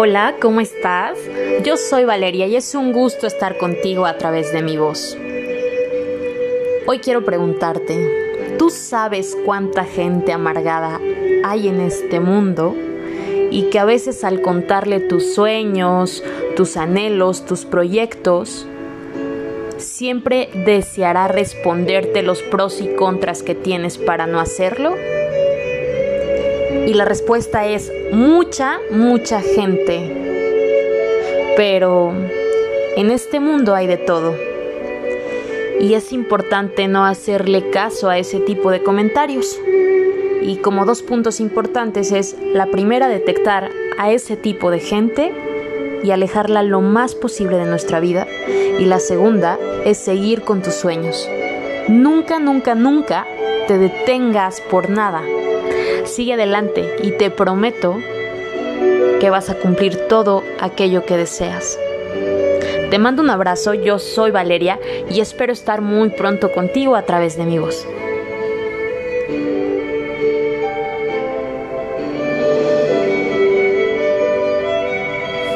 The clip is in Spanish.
Hola, ¿cómo estás? Yo soy Valeria y es un gusto estar contigo a través de mi voz. Hoy quiero preguntarte, ¿tú sabes cuánta gente amargada hay en este mundo? Y que a veces al contarle tus sueños, tus anhelos, tus proyectos, siempre deseará responderte los pros y contras que tienes para no hacerlo? Y la respuesta es mucha, mucha gente. Pero en este mundo hay de todo. Y es importante no hacerle caso a ese tipo de comentarios. Y como dos puntos importantes es la primera detectar a ese tipo de gente y alejarla lo más posible de nuestra vida. Y la segunda es seguir con tus sueños. Nunca, nunca, nunca te detengas por nada. Sigue adelante y te prometo que vas a cumplir todo aquello que deseas. Te mando un abrazo, yo soy Valeria y espero estar muy pronto contigo a través de mi voz.